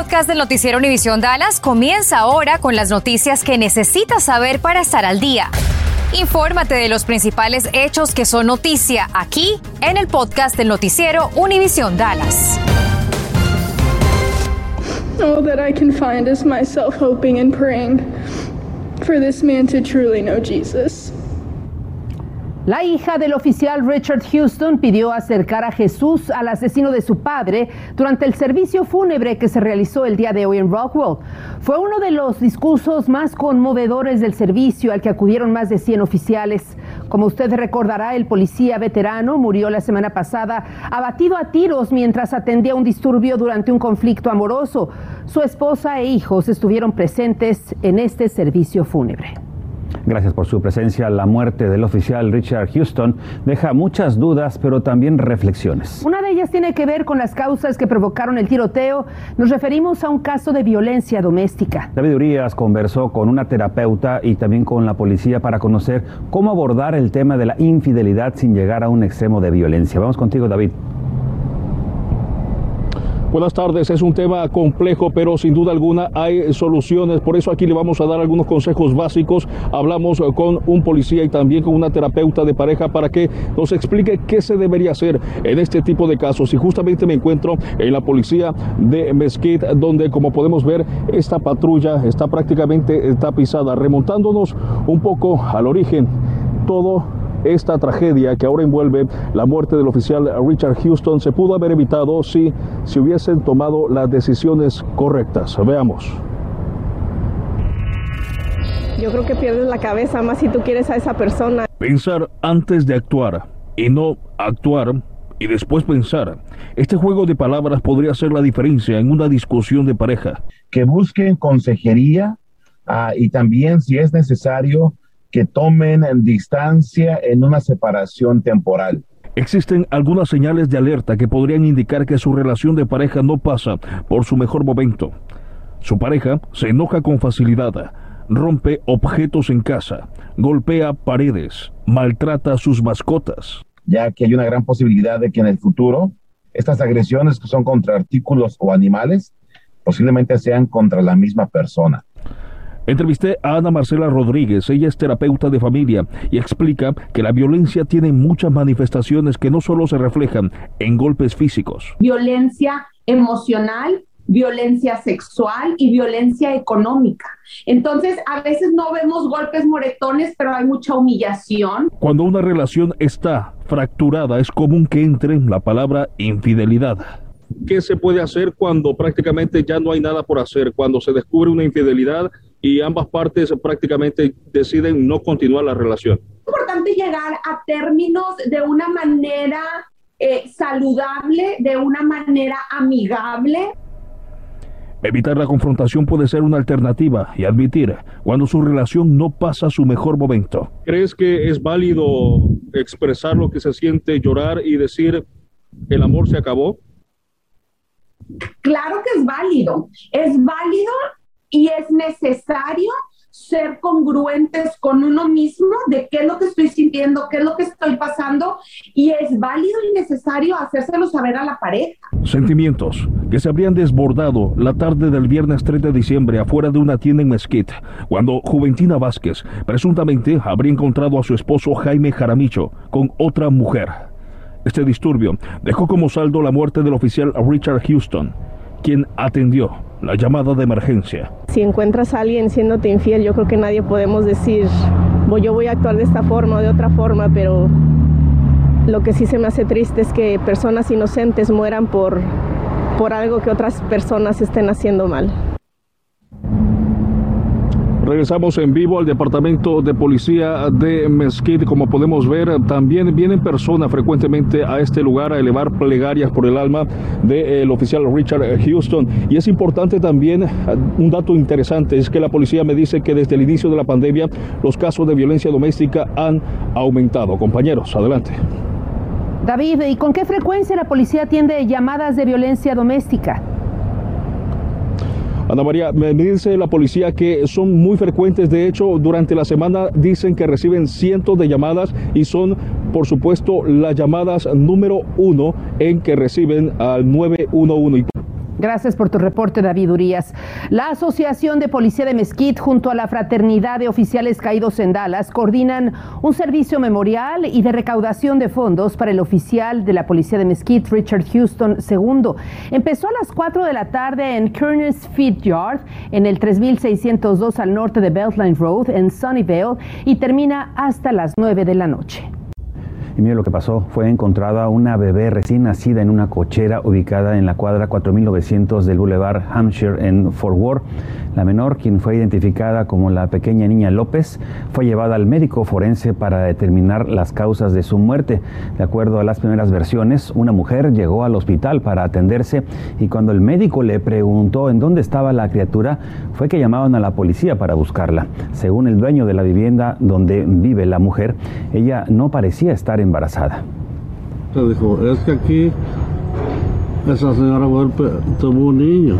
podcast del noticiero Univisión Dallas comienza ahora con las noticias que necesitas saber para estar al día. Infórmate de los principales hechos que son noticia aquí en el podcast del noticiero Univisión Dallas. All that I can find is myself hoping and praying for this man to truly know Jesus. La hija del oficial Richard Houston pidió acercar a Jesús al asesino de su padre durante el servicio fúnebre que se realizó el día de hoy en Rockwell. Fue uno de los discursos más conmovedores del servicio al que acudieron más de 100 oficiales. Como usted recordará, el policía veterano murió la semana pasada abatido a tiros mientras atendía un disturbio durante un conflicto amoroso. Su esposa e hijos estuvieron presentes en este servicio fúnebre. Gracias por su presencia. La muerte del oficial Richard Houston deja muchas dudas, pero también reflexiones. Una de ellas tiene que ver con las causas que provocaron el tiroteo. Nos referimos a un caso de violencia doméstica. David Urias conversó con una terapeuta y también con la policía para conocer cómo abordar el tema de la infidelidad sin llegar a un extremo de violencia. Vamos contigo, David. Buenas tardes, es un tema complejo, pero sin duda alguna hay soluciones. Por eso aquí le vamos a dar algunos consejos básicos. Hablamos con un policía y también con una terapeuta de pareja para que nos explique qué se debería hacer en este tipo de casos. Y justamente me encuentro en la policía de Mesquite, donde como podemos ver, esta patrulla está prácticamente tapizada, remontándonos un poco al origen. Todo esta tragedia que ahora envuelve la muerte del oficial Richard Houston se pudo haber evitado si se hubiesen tomado las decisiones correctas. Veamos. Yo creo que pierdes la cabeza más si tú quieres a esa persona. Pensar antes de actuar y no actuar y después pensar. Este juego de palabras podría hacer la diferencia en una discusión de pareja. Que busquen consejería ah, y también, si es necesario, que tomen distancia en una separación temporal. Existen algunas señales de alerta que podrían indicar que su relación de pareja no pasa por su mejor momento. Su pareja se enoja con facilidad, rompe objetos en casa, golpea paredes, maltrata a sus mascotas. Ya que hay una gran posibilidad de que en el futuro estas agresiones que son contra artículos o animales posiblemente sean contra la misma persona. Entrevisté a Ana Marcela Rodríguez, ella es terapeuta de familia y explica que la violencia tiene muchas manifestaciones que no solo se reflejan en golpes físicos. Violencia emocional, violencia sexual y violencia económica. Entonces, a veces no vemos golpes moretones, pero hay mucha humillación. Cuando una relación está fracturada, es común que entre la palabra infidelidad. ¿Qué se puede hacer cuando prácticamente ya no hay nada por hacer? Cuando se descubre una infidelidad y ambas partes prácticamente deciden no continuar la relación. Es importante llegar a términos de una manera eh, saludable, de una manera amigable. Evitar la confrontación puede ser una alternativa y admitir cuando su relación no pasa su mejor momento. ¿Crees que es válido expresar lo que se siente, llorar y decir el amor se acabó? Claro que es válido. Es válido y es necesario ser congruentes con uno mismo de qué es lo que estoy sintiendo, qué es lo que estoy pasando y es válido y necesario hacérselo saber a la pareja. Sentimientos que se habrían desbordado la tarde del viernes 3 de diciembre afuera de una tienda en Mesquite, cuando Juventina Vázquez presuntamente habría encontrado a su esposo Jaime Jaramicho con otra mujer. Este disturbio dejó como saldo la muerte del oficial Richard Houston, quien atendió la llamada de emergencia. Si encuentras a alguien siéndote infiel, yo creo que nadie podemos decir, yo voy a actuar de esta forma o de otra forma, pero lo que sí se me hace triste es que personas inocentes mueran por, por algo que otras personas estén haciendo mal. Regresamos en vivo al departamento de policía de Mesquite. Como podemos ver, también vienen personas frecuentemente a este lugar a elevar plegarias por el alma del oficial Richard Houston. Y es importante también, un dato interesante, es que la policía me dice que desde el inicio de la pandemia los casos de violencia doméstica han aumentado. Compañeros, adelante. David, ¿y con qué frecuencia la policía atiende llamadas de violencia doméstica? Ana María, me dice la policía que son muy frecuentes, de hecho, durante la semana dicen que reciben cientos de llamadas y son, por supuesto, las llamadas número uno en que reciben al 911. Gracias por tu reporte, David Urias. La Asociación de Policía de Mesquite junto a la Fraternidad de Oficiales Caídos en Dallas coordinan un servicio memorial y de recaudación de fondos para el oficial de la Policía de Mesquite, Richard Houston II. Empezó a las 4 de la tarde en Kearns Feed Yard, en el 3602 al norte de Beltline Road, en Sunnyvale, y termina hasta las 9 de la noche. Y mire lo que pasó, fue encontrada una bebé recién nacida en una cochera ubicada en la cuadra 4900 del Boulevard Hampshire en Fort Worth. La menor, quien fue identificada como la pequeña niña López, fue llevada al médico forense para determinar las causas de su muerte. De acuerdo a las primeras versiones, una mujer llegó al hospital para atenderse y cuando el médico le preguntó en dónde estaba la criatura, fue que llamaban a la policía para buscarla. Según el dueño de la vivienda donde vive la mujer, ella no parecía estar embarazada. Se dijo, es que aquí esa señora tuvo un niño.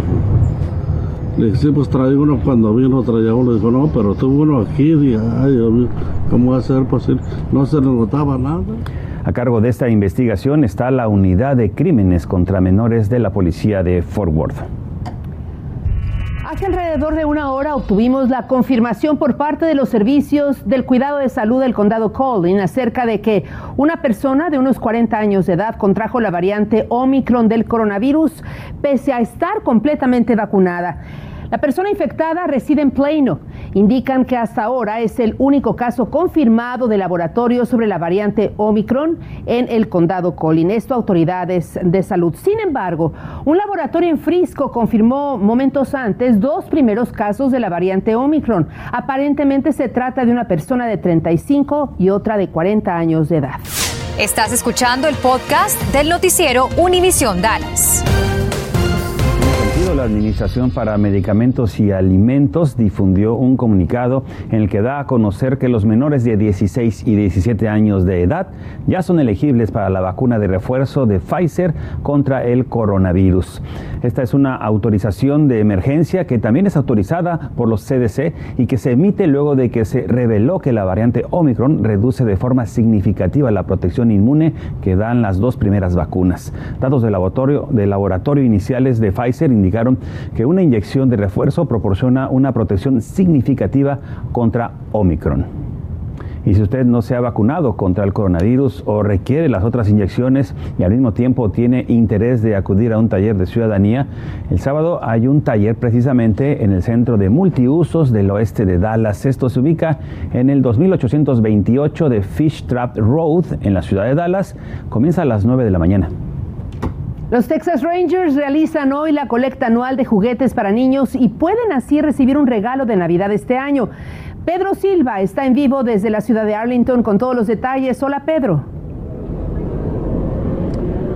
Le dije, sí, pues trae uno cuando vino, traía uno. Dijo, no, pero tuvo uno aquí. Dije, ay, ¿cómo va a ser posible? No se le notaba nada. A cargo de esta investigación está la unidad de crímenes contra menores de la policía de Fort Worth. Hace alrededor de una hora obtuvimos la confirmación por parte de los servicios del cuidado de salud del condado Collin acerca de que una persona de unos 40 años de edad contrajo la variante Omicron del coronavirus pese a estar completamente vacunada. La persona infectada reside en Plano. Indican que hasta ahora es el único caso confirmado de laboratorio sobre la variante Omicron en el condado Collin. Esto autoridades de salud. Sin embargo, un laboratorio en Frisco confirmó momentos antes dos primeros casos de la variante Omicron. Aparentemente se trata de una persona de 35 y otra de 40 años de edad. Estás escuchando el podcast del noticiero Univisión Dallas la Administración para Medicamentos y Alimentos difundió un comunicado en el que da a conocer que los menores de 16 y 17 años de edad ya son elegibles para la vacuna de refuerzo de Pfizer contra el coronavirus. Esta es una autorización de emergencia que también es autorizada por los CDC y que se emite luego de que se reveló que la variante Omicron reduce de forma significativa la protección inmune que dan las dos primeras vacunas. Datos del laboratorio, del laboratorio iniciales de Pfizer que una inyección de refuerzo proporciona una protección significativa contra Omicron. Y si usted no se ha vacunado contra el coronavirus o requiere las otras inyecciones y al mismo tiempo tiene interés de acudir a un taller de ciudadanía, el sábado hay un taller precisamente en el centro de multiusos del oeste de Dallas. Esto se ubica en el 2828 de Fish Trap Road en la ciudad de Dallas. Comienza a las 9 de la mañana. Los Texas Rangers realizan hoy la colecta anual de juguetes para niños y pueden así recibir un regalo de Navidad este año. Pedro Silva está en vivo desde la ciudad de Arlington con todos los detalles. Hola Pedro.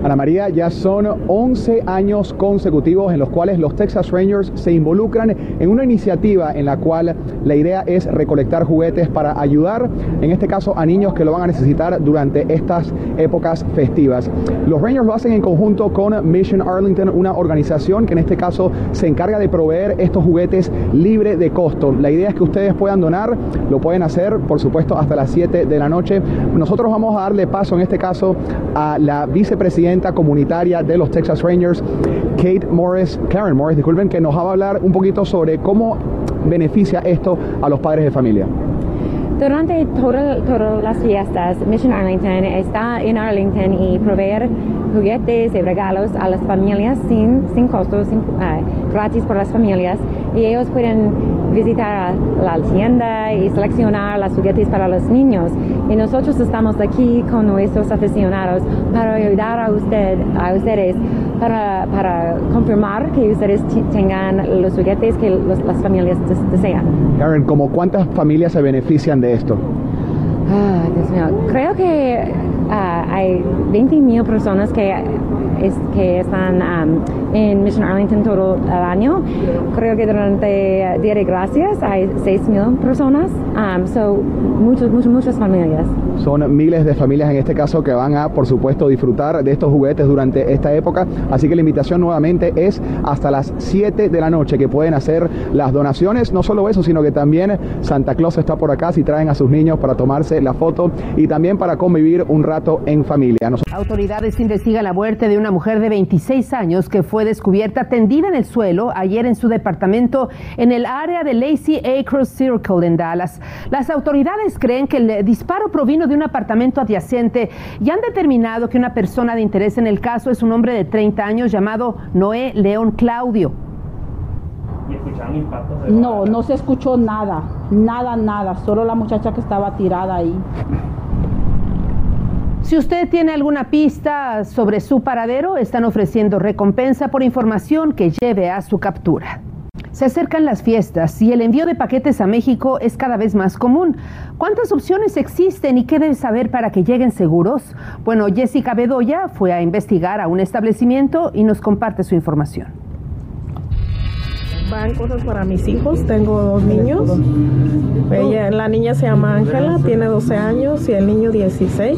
Ana María, ya son 11 años consecutivos en los cuales los Texas Rangers se involucran en una iniciativa en la cual la idea es recolectar juguetes para ayudar, en este caso, a niños que lo van a necesitar durante estas épocas festivas. Los Rangers lo hacen en conjunto con Mission Arlington, una organización que en este caso se encarga de proveer estos juguetes libre de costo. La idea es que ustedes puedan donar, lo pueden hacer, por supuesto, hasta las 7 de la noche. Nosotros vamos a darle paso, en este caso, a la vicepresidenta comunitaria de los Texas Rangers, Kate Morris, Karen Morris, disculpen, que nos va a hablar un poquito sobre cómo beneficia esto a los padres de familia. Durante todas las fiestas, Mission Arlington está en Arlington y proveer juguetes y regalos a las familias sin, sin costo, ah, gratis por las familias. Y ellos pueden visitar la tienda y seleccionar las juguetes para los niños. Y nosotros estamos aquí con nuestros aficionados para ayudar a, usted, a ustedes para, para confirmar que ustedes tengan los juguetes que las familias desean. Karen, ¿como cuántas familias se benefician de esto? Ah, Dios mío. Creo que ah, hay 20 mil personas que es, que están en Mission Arlington todo el año. Creo que durante Día de Gracias hay 6.000 personas, um, so muchos, muchos, muchas familias. Son miles de familias en este caso que van a, por supuesto, disfrutar de estos juguetes durante esta época. Así que la invitación nuevamente es hasta las 7 de la noche que pueden hacer las donaciones. No solo eso, sino que también Santa Claus está por acá si traen a sus niños para tomarse tomarse la foto y también para convivir un rato en familia. Autoridades investigan la muerte de una mujer de 26 años que fue descubierta tendida en el suelo ayer en su departamento en el área de Lacey Acres Circle en Dallas. Las autoridades creen que el disparo provino de un apartamento adyacente y han determinado que una persona de interés en el caso es un hombre de 30 años llamado Noé León Claudio. No, no se escuchó nada, nada, nada, solo la muchacha que estaba tirada ahí. Si usted tiene alguna pista sobre su paradero, están ofreciendo recompensa por información que lleve a su captura. Se acercan las fiestas y el envío de paquetes a México es cada vez más común. ¿Cuántas opciones existen y qué debe saber para que lleguen seguros? Bueno, Jessica Bedoya fue a investigar a un establecimiento y nos comparte su información van cosas para mis hijos. Tengo dos niños. Ella, la niña se llama Ángela, tiene 12 años y el niño 16.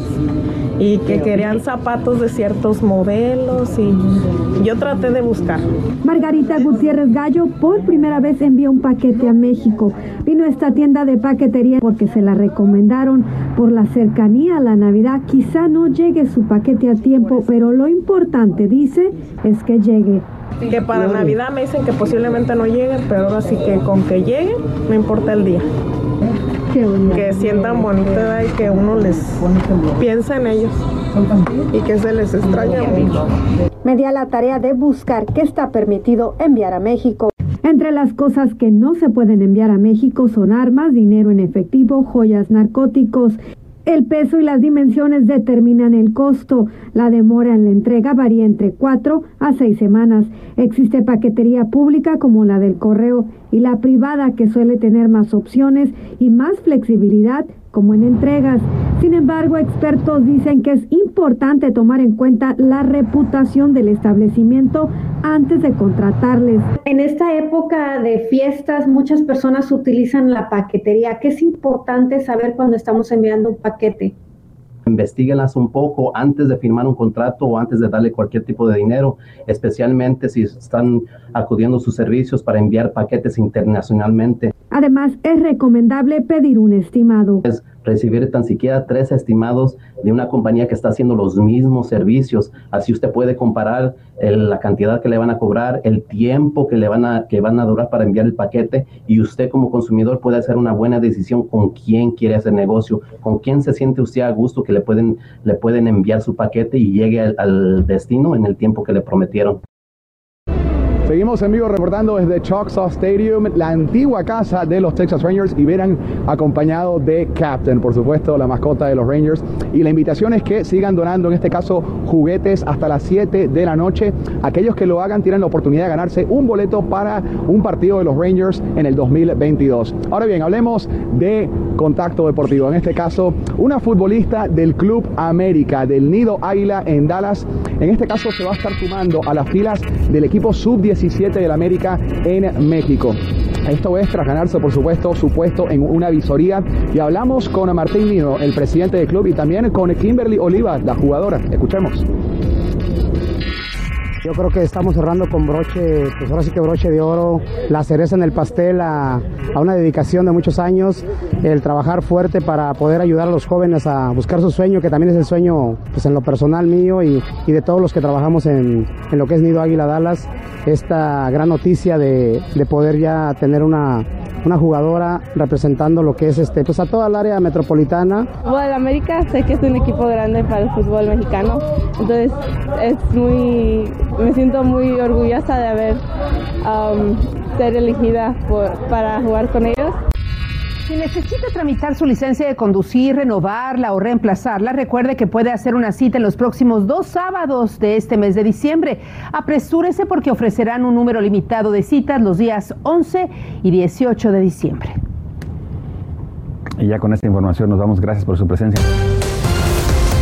Y que querían zapatos de ciertos modelos y yo traté de buscar. Margarita Gutiérrez Gallo por primera vez envió un paquete a México. Vino a esta tienda de paquetería porque se la recomendaron por la cercanía a la Navidad. Quizá no llegue su paquete a tiempo, pero lo importante, dice, es que llegue que para Navidad me dicen que posiblemente no lleguen, pero ahora sí que con que lleguen, no importa el día. Que sientan bonito y que uno les piensa en ellos y que se les extraña mucho. Me di a la tarea de buscar qué está permitido enviar a México. Entre las cosas que no se pueden enviar a México son armas, dinero en efectivo, joyas, narcóticos el peso y las dimensiones determinan el costo. La demora en la entrega varía entre cuatro a seis semanas. Existe paquetería pública como la del correo y la privada que suele tener más opciones y más flexibilidad como en entregas. Sin embargo, expertos dicen que es importante tomar en cuenta la reputación del establecimiento antes de contratarles. En esta época de fiestas, muchas personas utilizan la paquetería. ¿Qué es importante saber cuando estamos enviando un paquete? investiguenlas un poco antes de firmar un contrato o antes de darle cualquier tipo de dinero, especialmente si están acudiendo sus servicios para enviar paquetes internacionalmente. Además, es recomendable pedir un estimado. Es recibir tan siquiera tres estimados de una compañía que está haciendo los mismos servicios. Así usted puede comparar la cantidad que le van a cobrar, el tiempo que le van a, que van a durar para enviar el paquete y usted como consumidor puede hacer una buena decisión con quién quiere hacer negocio, con quién se siente usted a gusto que le pueden, le pueden enviar su paquete y llegue al destino en el tiempo que le prometieron. Seguimos en vivo reportando desde Choctaw Stadium, la antigua casa de los Texas Rangers y verán acompañado de Captain, por supuesto, la mascota de los Rangers. Y la invitación es que sigan donando, en este caso, juguetes hasta las 7 de la noche. Aquellos que lo hagan tienen la oportunidad de ganarse un boleto para un partido de los Rangers en el 2022. Ahora bien, hablemos de contacto deportivo. En este caso, una futbolista del Club América, del Nido Águila en Dallas. En este caso se va a estar sumando a las filas del equipo sub-17 17 del América en México. Esto es tras ganarse, por supuesto, su puesto en una visoría. Y hablamos con Martín Nino, el presidente del club, y también con Kimberly Oliva, la jugadora. Escuchemos. Yo creo que estamos cerrando con broche, pues ahora sí que broche de oro, la cereza en el pastel a, una dedicación de muchos años, el trabajar fuerte para poder ayudar a los jóvenes a buscar su sueño, que también es el sueño pues en lo personal mío y, de todos los que trabajamos en, lo que es Nido Águila Dallas, esta gran noticia de, de poder ya tener una, una jugadora representando lo que es este, pues a toda el área metropolitana. Bueno, América sé que es un equipo grande para el fútbol mexicano, entonces es muy, me siento muy orgullosa de haber um, ser elegida para jugar con ellos. Si necesita tramitar su licencia de conducir, renovarla o reemplazarla, recuerde que puede hacer una cita en los próximos dos sábados de este mes de diciembre. Apresúrese porque ofrecerán un número limitado de citas los días 11 y 18 de diciembre. Y ya con esta información nos vamos. Gracias por su presencia.